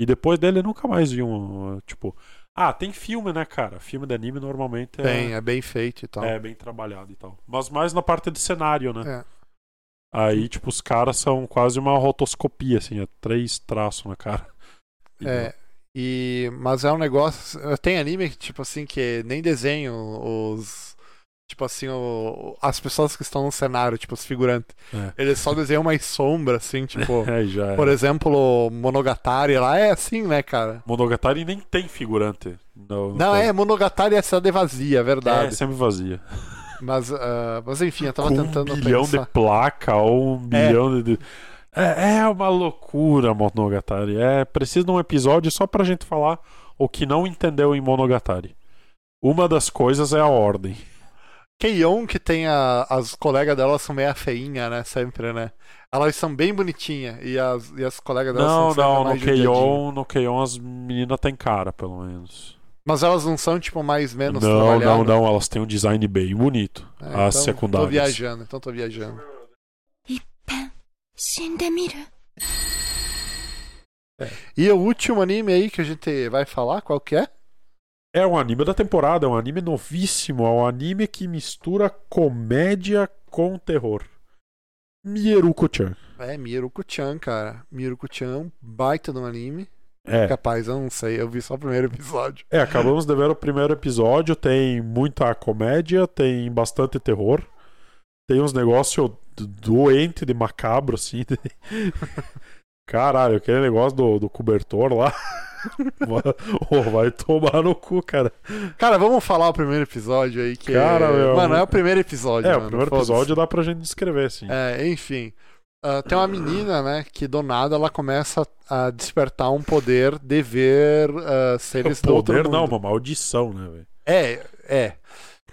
E depois dele eu nunca mais vi um. Tipo. Ah, tem filme, né, cara? Filme de anime normalmente Tem, é, é bem feito e tal. é bem trabalhado e tal. Mas mais na parte de cenário, né? É. Aí, tipo, os caras são quase uma rotoscopia, assim, é três traços na cara. E [laughs] É. E, mas é um negócio. Tem anime que, tipo assim, que nem desenho os. Tipo assim, o- as pessoas que estão no cenário, tipo, os figurantes. É. Eles só desenham mais sombra, assim, tipo. [laughs] É, já é. Por exemplo, Monogatari lá é assim, né, cara? Monogatari nem tem figurante. No, Não, é, Monogatari é cidade vazia, é É, verdade. sempre vazia. Mas, ah, mas enfim, eu tava Com tentando um bilhão pensar. de placa ou um bilhão de. É, é uma loucura Monogatari. É preciso de um episódio só pra gente falar o que não entendeu em Monogatari. Uma das coisas é a ordem. Keion, que tem a, as colegas dela são meia feinha, né? Sempre, né? Elas são bem bonitinhas e as, e as colegas delas não, são Não, não, no Keion, no Keion as meninas têm cara, pelo menos. Mas elas não são, tipo, mais menos Não, não, não, elas têm um design bem bonito. É, as então, secundárias. Tô viajando, então tô viajando. É. E o último anime aí que a gente vai falar, qual que é? É um anime da temporada, é um anime novíssimo, é um anime que mistura comédia com terror. Mieruko-chan. É, Miruko-chan, cara. Miruko-chan é baita de um anime. É, Capaz, eu não sei, eu vi só o primeiro episódio. é, acabamos de ver o primeiro episódio, tem muita comédia, tem bastante terror. Tem uns negócios doente de macabro, assim. de- [laughs] Caralho, aquele negócio do, do cobertor lá. [laughs] Vai- [laughs] Ô, vai tomar no cu, cara. Cara, vamos falar o primeiro episódio aí, que Cara, é... Mano, é o primeiro episódio, É, mano, o primeiro episódio dá pra gente descrever, assim. É, enfim. Ah, tem uma menina, né, que do nada ela começa a despertar um poder de ver ah, seres do outro Poder mundo. não, uma maldição, né, velho? É, é.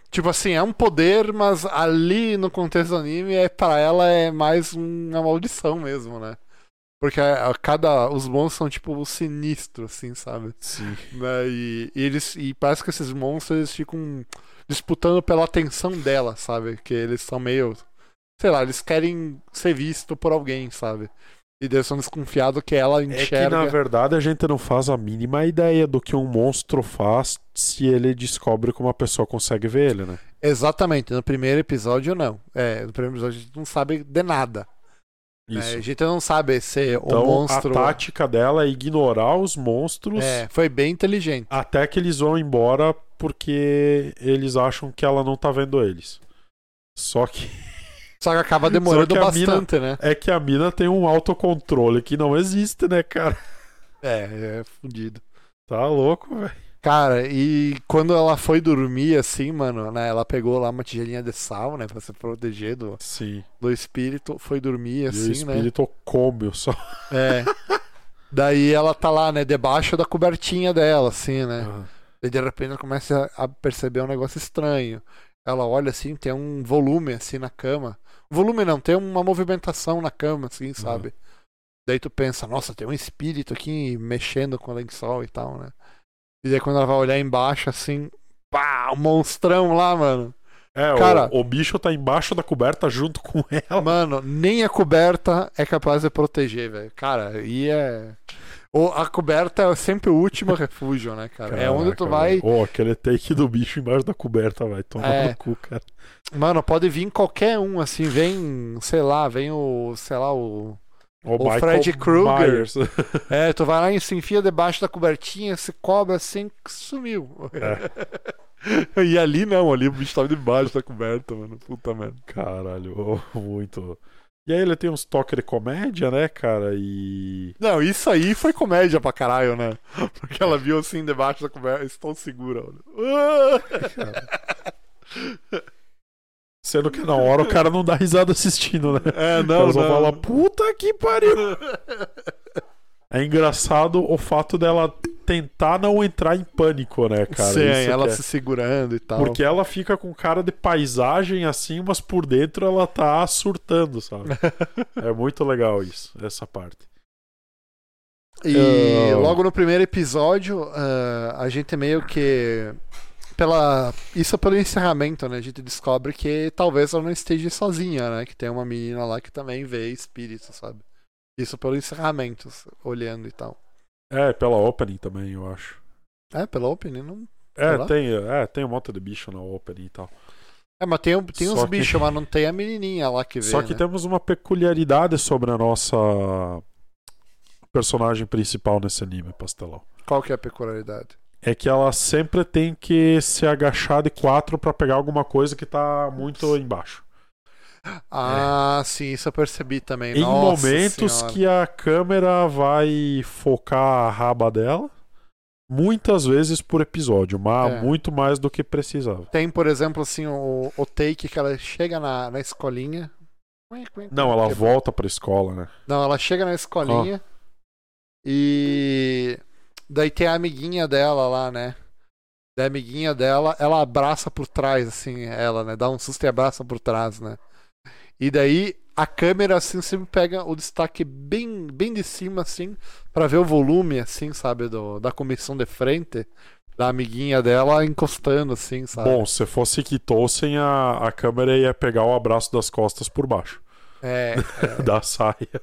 Tipo assim, é um poder, mas ali no contexto do anime, é, pra ela é mais uma maldição mesmo, né? Porque a, a cada. Os monstros são tipo sinistros, assim, sabe? Sim. Né? E, e eles. E parece que esses monstros eles ficam disputando pela atenção dela, sabe? Que eles são meio. Sei lá, eles querem ser visto por alguém, sabe? E eles são desconfiados que ela É que, enxerga. na verdade, a gente não faz a mínima ideia do que um monstro faz se ele descobre como a pessoa consegue ver ele, né? Exatamente, no primeiro episódio não. É, no primeiro episódio a gente não sabe de nada. É, Isso. a gente não sabe se o Então, monstro. a tática dela é ignorar os monstros É, foi bem inteligente. até que eles vão embora porque eles acham que ela não tá vendo eles. Só que [laughs] Só que acaba demorando que a mina- bastante, né? é que a mina tem um autocontrole que não existe, né, cara? É, é fudido. Tá louco, velho. Cara, e quando ela foi dormir, assim, mano, né? Ela pegou lá uma tigelinha de sal, né? Pra se proteger do, Sim. do espírito. Foi dormir, e o assim, né? espírito come o só. É. Daí ela tá lá, né? Debaixo da cobertinha dela, assim, né? Ah, E de repente ela começa a perceber um negócio estranho. Ela olha assim, tem um volume assim na cama. Volume não, tem uma movimentação na cama, assim, sabe? Daí tu pensa, nossa, tem um espírito aqui mexendo com o lençol e tal, né? E daí quando ela vai olhar embaixo, assim, pá, um monstrão lá, mano. É, Cara- o, o bicho tá embaixo da coberta junto com [laughs] ela. Mano, nem a coberta é capaz de proteger, velho. Cara, aí é. Ou a coberta é sempre o último [laughs] refúgio, né, cara? é onde tu Caraca, vai. Ô, aquele take do bicho embaixo da coberta, vai tomar É. no cu, cara. Mano, pode vir qualquer um, assim, vem, sei lá, vem o, sei lá, o. O, O Fred Krueger. [laughs] É, tu vai lá e se enfia debaixo da cobertinha, se cobra assim, sumiu. [laughs] e ali não, ali o bicho tava debaixo da coberta, mano. Puta merda. Caralho, [laughs] muito. E aí ele tem uns toques de comédia, né, cara? E. Não, isso aí foi comédia pra caralho, né? Porque ela viu assim debaixo da coberta, estou segura. olha. Sendo que na hora o cara não dá risada assistindo, né? É, não, cara só não. fala, puta que pariu! É engraçado o fato dela tentar não entrar em pânico, né, cara? Sim, Isso ela é. se segurando e tal. Porque ela fica com cara de paisagem assim, mas por dentro ela tá surtando, sabe? [laughs] é muito legal isso, essa parte. E Eu- logo no primeiro episódio, ah, a gente meio que. Pela, isso é pelo encerramento, né? A gente descobre que talvez ela não esteja sozinha, né? Que tem uma menina lá que também vê espíritos, sabe? Isso pelo encerramento, olhando e tal. É, pela opening também, eu acho. É, pela opening, não. É, tem, é, tem um monte de bicho na opening e tal. É, mas tem, tem uns que- bichos, mas não tem a menininha lá que vê. Só que né? temos uma peculiaridade sobre a nossa personagem principal nesse anime, Pastelão. Qual que é a peculiaridade? É que ela sempre tem que se agachar de quatro pra pegar alguma coisa que tá muito embaixo. Ah, sim, isso eu percebi também. Em Nossa momentos Senhora. que a câmera vai focar a raba dela, muitas vezes por episódio, mas É. muito mais do que precisava. Tem, por exemplo, assim, o, o take que ela chega na, na escolinha. Não, ela volta pra escola, né? Não, ela chega na escolinha e daí tem a amiguinha dela lá, né? Da amiguinha dela, ela abraça por trás, assim, ela, né? Dá um susto e abraça por trás, né? E daí a câmera, assim, sempre pega o destaque bem, bem de cima, assim, pra ver o volume, assim, sabe? Do, da comissão de frente da amiguinha dela encostando, assim, sabe? Bom, se fosse Kitosen, a, a câmera ia pegar o abraço das costas por baixo É, [laughs] é. da saia.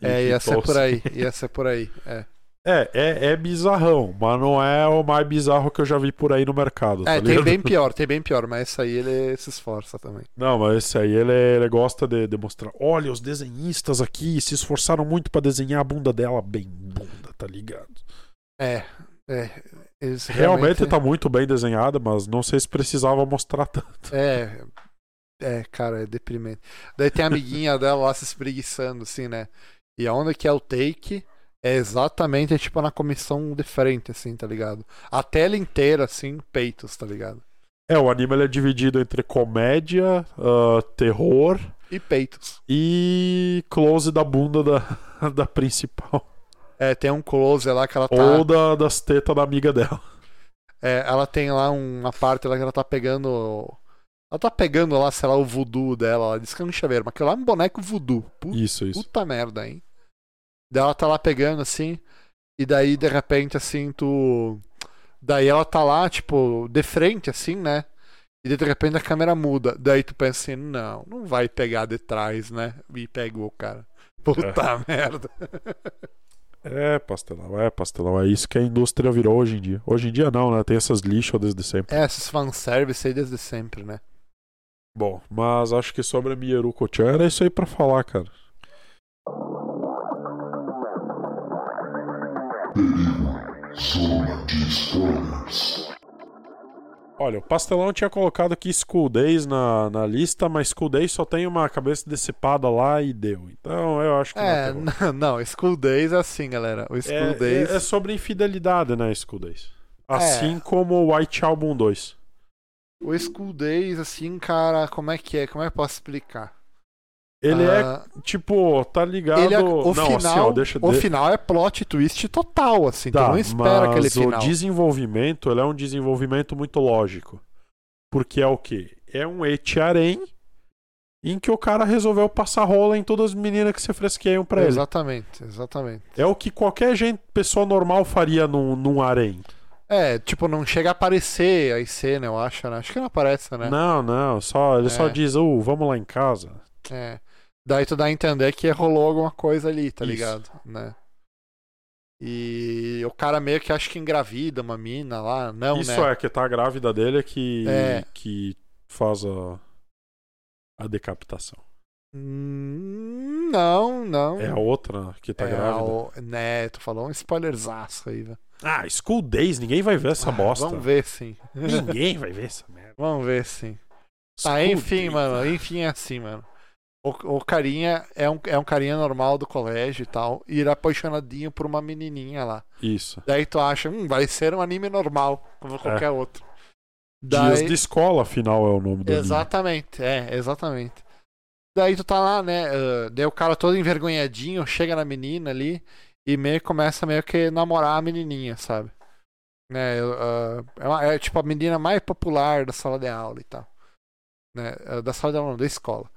É, ia que ser por aí. Ia ser por aí. É, É, é, é bizarrão, mas não é o mais bizarro que eu já vi por aí no mercado. tá é tem bem [laughs] pior, tem bem pior, mas esse aí ele se esforça também. Não, mas esse aí ele, ele gosta de demonstrar. Olha, os desenhistas aqui se esforçaram muito pra desenhar a bunda dela bem bunda, tá ligado? É, é. Eles Realmente tá muito bem desenhada, mas não sei se precisava mostrar tanto. É. É, cara, é deprimente. Daí tem a amiguinha dela lá se espreguiçando, assim, né? E aonde que é o take é exatamente tipo na comissão de frente, assim, tá ligado? A tela inteira, assim, peitos, tá ligado? É, o anime ele é dividido entre comédia, ah, terror E peitos. e close da bunda da, [laughs] da principal. É, tem um close lá que ela tá. Ou da, das tetas da amiga dela. É, ela tem lá uma parte lá que ela tá pegando. Ela tá pegando lá, sei lá, o voodoo dela. Ela é um chaveiro, mas aquilo lá é um boneco voodoo. Puta, Isso, isso. puta merda, hein? Daí ela tá lá pegando assim. E daí, de repente, assim, tu. Daí ela tá lá, tipo, de frente, assim, né? E de repente a câmera muda. Daí tu pensa assim, não, não vai pegar de trás, né? E pegou, cara. Puta merda. É, pastelão, é, pastelão. É isso que a indústria virou hoje em dia. Hoje em dia não, né? Tem essas lixas desde sempre. É, esses fanservice aí desde sempre, né? Bom, mas acho que sobre a Mieruko-chan era isso aí pra falar, cara. Zona de spoilers. Olha, o pastelão tinha colocado aqui School Days na, na lista, mas School Days só tem uma cabeça decipada lá e deu. Então eu acho que É, não. tem [laughs] não, School Days é assim, galera. O School É, Days. é, é sobre infidelidade, né, School Days? Assim como o White Album 2. O School Days, assim, cara, como é que é? Como é que eu posso explicar? Ele Ah, é, tipo, tá ligado. ele é- o não, final, assim, ó, deixa o de- final é plot twist total, assim. Tá, tu não espera mas aquele o final. desenvolvimento, ele é um desenvolvimento muito lógico. Porque é o quê? É um etiarém em que o cara resolveu passar rola em todas as meninas que se fresqueiam pra ele. Exatamente, exatamente. É o que qualquer gente, pessoa normal faria num, num harém. É, tipo, não chega a aparecer a cena, eu acho, né? Acho que não aparece, né? Não, não, só, ele só É. diz, uh, vamos lá em casa. É. Daí tu dá a entender que rolou alguma coisa ali, tá Isso. ligado? Né? E o cara meio que acha que engravida uma mina lá, não, Isso né? é, que tá a grávida dele que, É. que faz a, a decapitação. Hum, Não, não. É a outra que tá É, grávida. o- né, tu falou um spoilerzaço aí, velho. Ah, School Days, ninguém vai ver essa Ah, bosta. Vamos ver sim. Ninguém vai ver essa merda. Vamos ver sim. Tá, School enfim, Days. mano. Enfim, é assim, mano. O, o carinha é um, é um carinha normal do colégio e tal. E ele é apaixonadinho por uma menininha lá. Isso. Daí tu acha, hum, vai ser um anime normal, como qualquer outro. Dias Daí- de escola, afinal, é o nome do anime. Exatamente, é, exatamente. Daí tu tá lá, né? ah, daí o cara todo envergonhadinho chega na menina ali e meio começa meio que namorar a menininha, sabe? Né, ah, é, uma- é tipo a menina mais popular da sala de aula e tal. Né, ah, da sala de aula, não, da escola.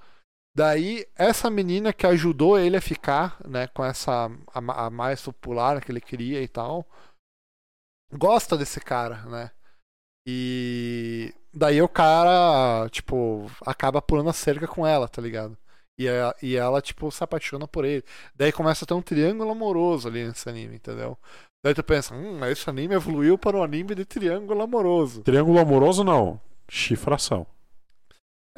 Daí, essa menina que ajudou ele a ficar, né, com essa a, a mais popular que ele queria e tal, gosta desse cara, né? E daí o cara, tipo, acaba pulando a cerca com ela, tá ligado? E, a- e ela, tipo, se apaixona por ele. Daí começa a ter um triângulo amoroso ali nesse anime, entendeu? Daí tu pensa, hum, esse anime evoluiu para um anime de triângulo amoroso. Triângulo amoroso, não. Chifração.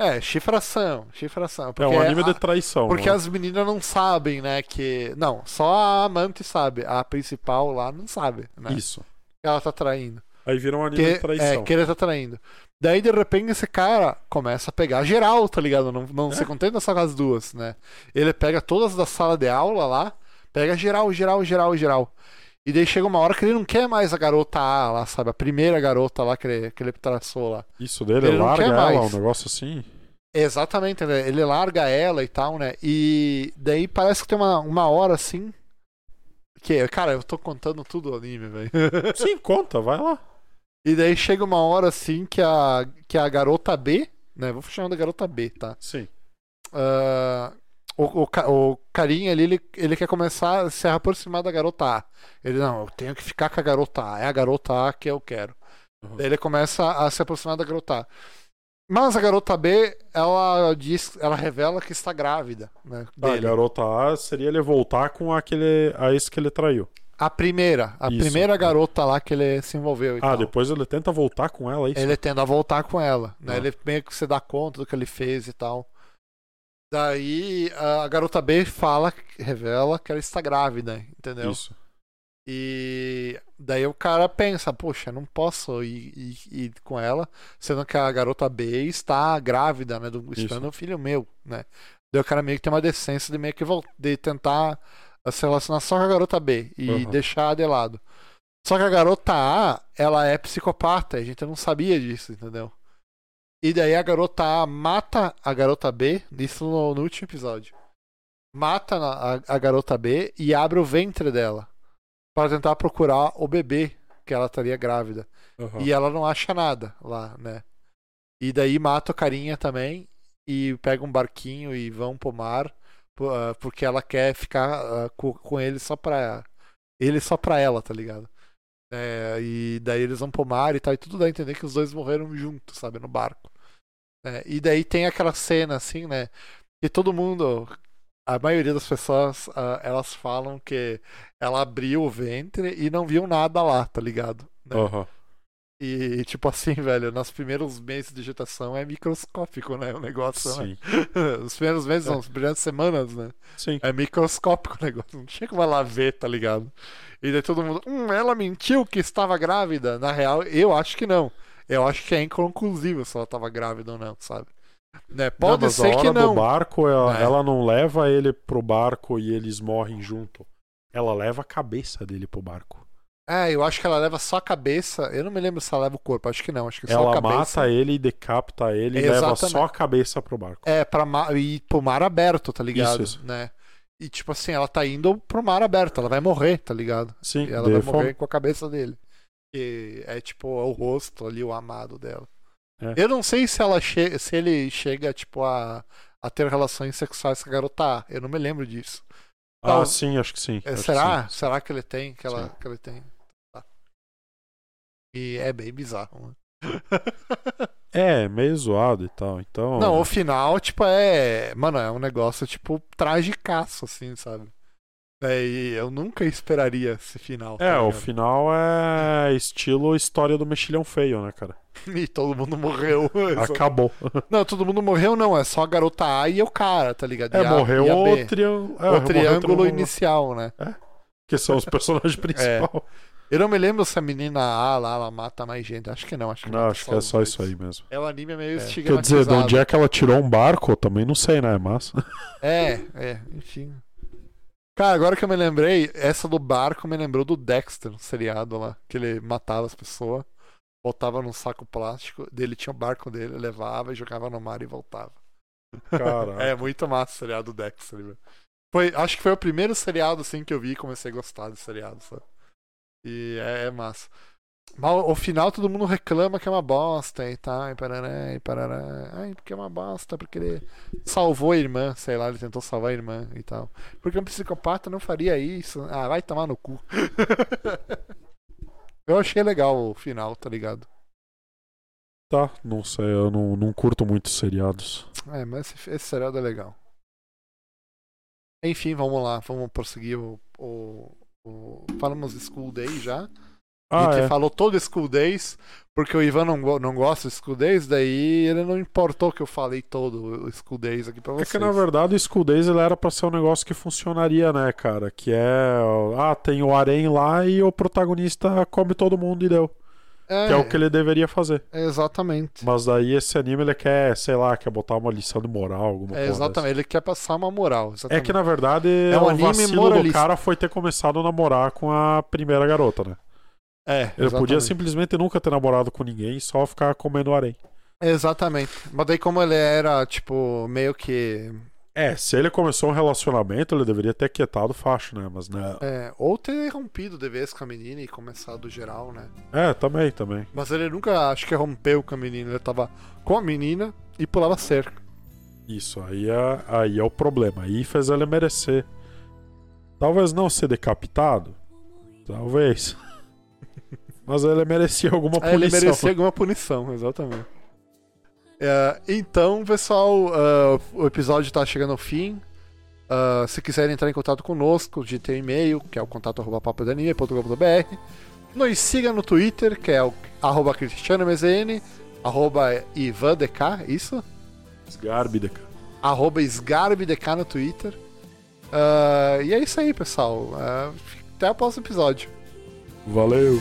É, chifração, chifração. É um anime a- de traição. Porque né? as meninas não sabem, né, que... Não, só a amante sabe. A principal lá não sabe, né? Isso. Ela tá traindo. Aí vira um anime Que, de traição. é, que ele tá traindo. Daí, de repente, esse cara começa a pegar geral, tá ligado? Não, não É. se contenta só com as duas, né? Ele pega todas da sala de aula lá, pega geral, geral, geral, geral. E daí chega uma hora que ele não quer mais a garota A lá, sabe? A primeira garota lá que ele, que ele traçou lá. Isso dele, Ele larga ela, mais. um negócio assim. Exatamente, né? ele larga ela e tal, né? E daí parece que tem uma, uma hora assim. Que, cara, eu tô contando tudo o anime, velho. [laughs] Sim, conta, vai lá. E daí chega uma hora assim que a, que a garota B, né? Vou chamar da garota B, tá? Sim. Ah, o, o, o carinha ali, ele, ele quer começar a se aproximar da garota A. Ele, não, eu tenho que ficar com a garota A. É a garota A que eu quero. Uhum. Daí ele começa a se aproximar da garota A. Mas a garota B, ela diz, ela revela que está grávida, né? Ah, a dele. garota A seria ele voltar com aquele. a esse que ele traiu. A primeira, a Isso. primeira garota lá que ele se envolveu Ah, tal. depois ele tenta voltar com ela, é isso? Ele tenta voltar com ela, né? Ah. Ele meio que se dá conta do que ele fez e tal. Daí a garota B fala, revela que ela está grávida, entendeu? Isso. E daí o cara pensa, poxa, não posso ir, ir- ir com ela, sendo que a garota B está grávida, né? Do, esperando um filho meu, né? Daí o cara meio que tem uma decência de meio que de tentar se relacionar só com a garota B e Uhum. deixar de lado. Só que a garota A, ela é psicopata, a gente não sabia disso, entendeu? E daí a garota A mata a garota B, isso no, no último episódio. Mata a, a garota B e abre o ventre dela para tentar procurar o bebê que ela estaria grávida. Aham. E ela não acha nada lá, né? E daí mata o carinha também e pega um barquinho e vão pro mar ah, porque ela quer ficar ah, co- com ele só pra ele só pra ela, tá ligado? É, e daí eles vão pro mar e tal, e tudo dá a entender que os dois morreram juntos, sabe, no barco. É, e daí tem aquela cena assim, né? Que todo mundo, a maioria das pessoas, ah, elas falam que ela abriu o ventre e não viu nada lá, tá ligado? Né? Aham. E tipo assim, [laughs] velho, nos primeiros meses de gestação é microscópico, né? O negócio, né? Sim. [laughs] Os primeiros meses, não, as primeiras semanas, né? Sim. É microscópico o negócio. Não tinha como ela ver, tá ligado? E daí todo mundo, hum, ela mentiu que estava grávida. Na real, eu acho que não. Eu acho que é inconclusivo se ela estava grávida ou não, sabe? Né? Pode não, mas ser a hora que não. do barco, ela, É. ela não leva ele pro barco e eles morrem junto. Ela leva a cabeça dele pro barco. É, eu acho que ela leva só a cabeça. Eu não me lembro se ela leva o corpo. Acho que não. Acho que só ela a cabeça. mata ele e decapita ele e leva só a cabeça pro barco. É, pra ma... ir pro mar aberto, tá ligado? Isso, isso. Né? E tipo assim, ela tá indo pro mar aberto, ela vai morrer, tá ligado? Sim, E ela vai foi- morrer com a cabeça dele. E é tipo o rosto ali, o amado dela. É. Eu não sei se ela che... se ele chega, tipo, a... a ter relações sexuais com a garota. Eu não me lembro disso. Ah, Tal- sim, acho que sim. É, acho que será? sim. Será que ele tem? Que ela, Sim. que ele tem? E é bem bizarro, né? [laughs] É, meio zoado e tal. Então. Não, o final, tipo, é. Mano, é um negócio, tipo, tragicaço, assim, sabe? É, e eu nunca esperaria esse final. tá É, o final é estilo história do mexilhão feio, né, cara? [laughs] E todo mundo morreu. [laughs] Acabou. Não, todo mundo morreu, não. É só a garota A e o cara, tá ligado? É, a- morreu o, triângulo. o triângulo inicial, né? Que são os personagens principais. Eu não me lembro se a menina A lá, ela mata mais gente. Acho que não. Acho que, Não, acho que é só dois. isso aí mesmo. É o anime meio Quer estigmatizado. dizer, de onde é que ela tirou um barco, eu também não sei, né? Mas. [laughs] É, é, enfim. Cara, agora que eu me lembrei, essa do barco me lembrou do Dexter, no seriado lá, que ele matava as pessoas, botava num saco plástico, dele tinha o barco dele, levava e jogava no mar e voltava. Caraca. [laughs] É muito massa o seriado do Dexter, velho. Foi, acho que foi o primeiro seriado assim que eu vi e comecei a gostar do seriado, sabe? E é, é massa. Mas o final todo mundo reclama que é uma bosta e tal, e parará, e parará. Ai, porque é uma bosta, porque ele salvou a irmã, sei lá, ele tentou salvar a irmã e tal. Porque um psicopata não faria isso. Ah, vai tomar no cu. [laughs] eu achei legal o final, tá ligado? Tá, não sei, eu não, não curto muito seriados. É, mas esse, esse seriado é legal. Enfim, vamos lá, vamos prosseguir o. o, o... Falamos School Day já. a Ah, gente é. falou todo School Days, porque o Ivan não, não gosta de School Days, daí ele não importou que eu falei todo o School Days aqui pra É vocês. que na verdade o School Days ele era pra ser um negócio que funcionaria, né, cara? Que é. Ah, tem o harém lá e o protagonista come todo mundo e deu. É, Que é o que ele deveria fazer. Exatamente. Mas daí esse anime ele quer, sei lá, quer botar uma lição de moral, alguma É, coisa. exatamente, ele quer passar uma moral. É Exatamente. que na verdade É um o vacilo do moralista. cara foi ter começado a namorar com a primeira garota, né? É, Ele podia exatamente. simplesmente nunca ter namorado com ninguém e só ficar comendo harém. Exatamente. Mas daí, como ele era, tipo, meio que. É, se ele começou um relacionamento, ele deveria ter quietado facho, né? Mas não. É, ou ter rompido de vez com a menina e começado geral, né? É, também, também. Mas ele nunca, acho que rompeu com a menina. Ele tava com a menina e pulava cerca. Isso, aí é, aí é o problema. Aí fez ele merecer. Talvez não ser decapitado. Talvez. [laughs] Mas ele merecia alguma ele punição. merecia alguma punição, exatamente. É, então, pessoal, uh, o episódio tá chegando ao fim. Uh, se quiserem entrar em contato conosco, digite um e-mail, que é o contato.papodanime.com.br. Nos siga no Twitter, que é o arroba cristianomezn, arroba ivandk, isso? Sgarbideka. Arroba sgarbdk no Twitter. Uh, e é isso aí, pessoal. Até o próximo episódio. Valeu!